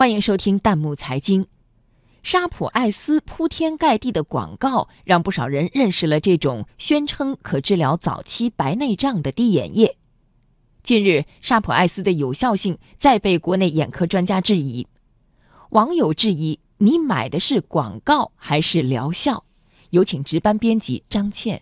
欢迎收听弹幕财经。沙普艾斯铺天盖地的广告，让不少人认识了这种宣称可治疗早期白内障的滴眼液。近日，沙普艾斯的有效性再被国内眼科专家质疑。网友质疑：你买的是广告还是疗效？有请值班编辑张倩。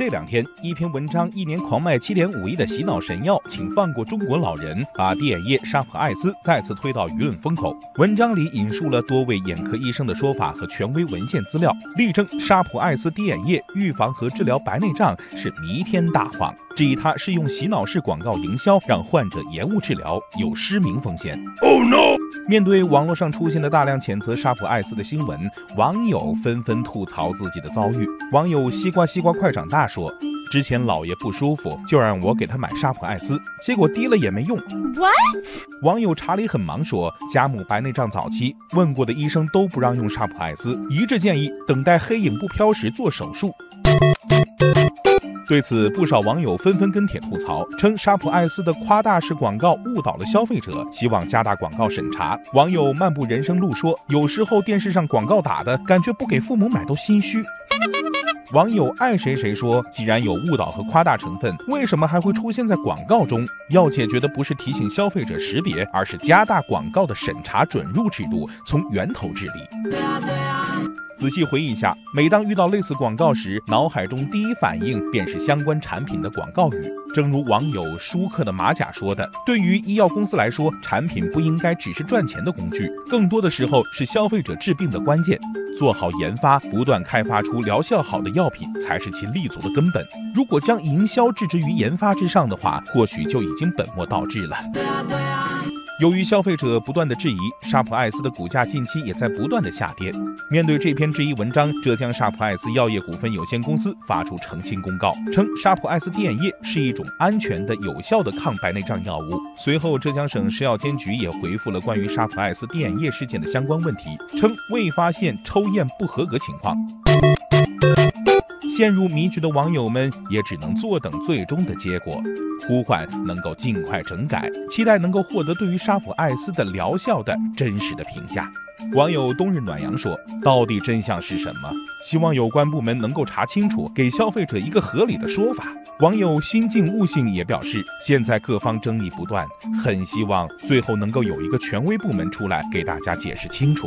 这两天，一篇文章一年狂卖七点五亿的洗脑神药，请放过中国老人，把滴眼液沙普艾斯再次推到舆论风口。文章里引述了多位眼科医生的说法和权威文献资料，力证沙普艾斯滴眼液预防和治疗白内障是弥天大谎，质疑它是用洗脑式广告营销，让患者延误治疗，有失明风险。Oh no！面对网络上出现的大量谴责沙普艾斯的新闻，网友纷纷吐槽自己的遭遇。网友西瓜西瓜快长大。说之前姥爷不舒服，就让我给他买沙普艾斯，结果滴了也没用。What？网友查理很忙说，家母白内障早期，问过的医生都不让用沙普艾斯，一致建议等待黑影不飘时做手术。对此，不少网友纷纷跟帖吐槽，称沙普艾斯的夸大式广告误导了消费者，希望加大广告审查。网友漫步人生路说，有时候电视上广告打的感觉，不给父母买都心虚。网友爱谁谁说，既然有误导和夸大成分，为什么还会出现在广告中？要解决的不是提醒消费者识别，而是加大广告的审查准入制度，从源头治理。仔细回忆一下，每当遇到类似广告时，脑海中第一反应便是相关产品的广告语。正如网友舒克的马甲说的：“对于医药公司来说，产品不应该只是赚钱的工具，更多的时候是消费者治病的关键。做好研发，不断开发出疗效好的药品，才是其立足的根本。如果将营销置之于研发之上的话，或许就已经本末倒置了。”由于消费者不断的质疑，沙普艾斯的股价近期也在不断的下跌。面对这篇质疑文章，浙江沙普艾斯药业股份有限公司发出澄清公告，称沙普艾斯滴眼液是一种安全的、有效的抗白内障药物。随后，浙江省食药监局也回复了关于沙普艾斯滴眼液事件的相关问题，称未发现抽验不合格情况。陷入迷局的网友们也只能坐等最终的结果，呼唤能够尽快整改，期待能够获得对于沙普艾斯的疗效的真实的评价。网友冬日暖阳说：“到底真相是什么？希望有关部门能够查清楚，给消费者一个合理的说法。”网友心静悟性也表示：“现在各方争议不断，很希望最后能够有一个权威部门出来给大家解释清楚。”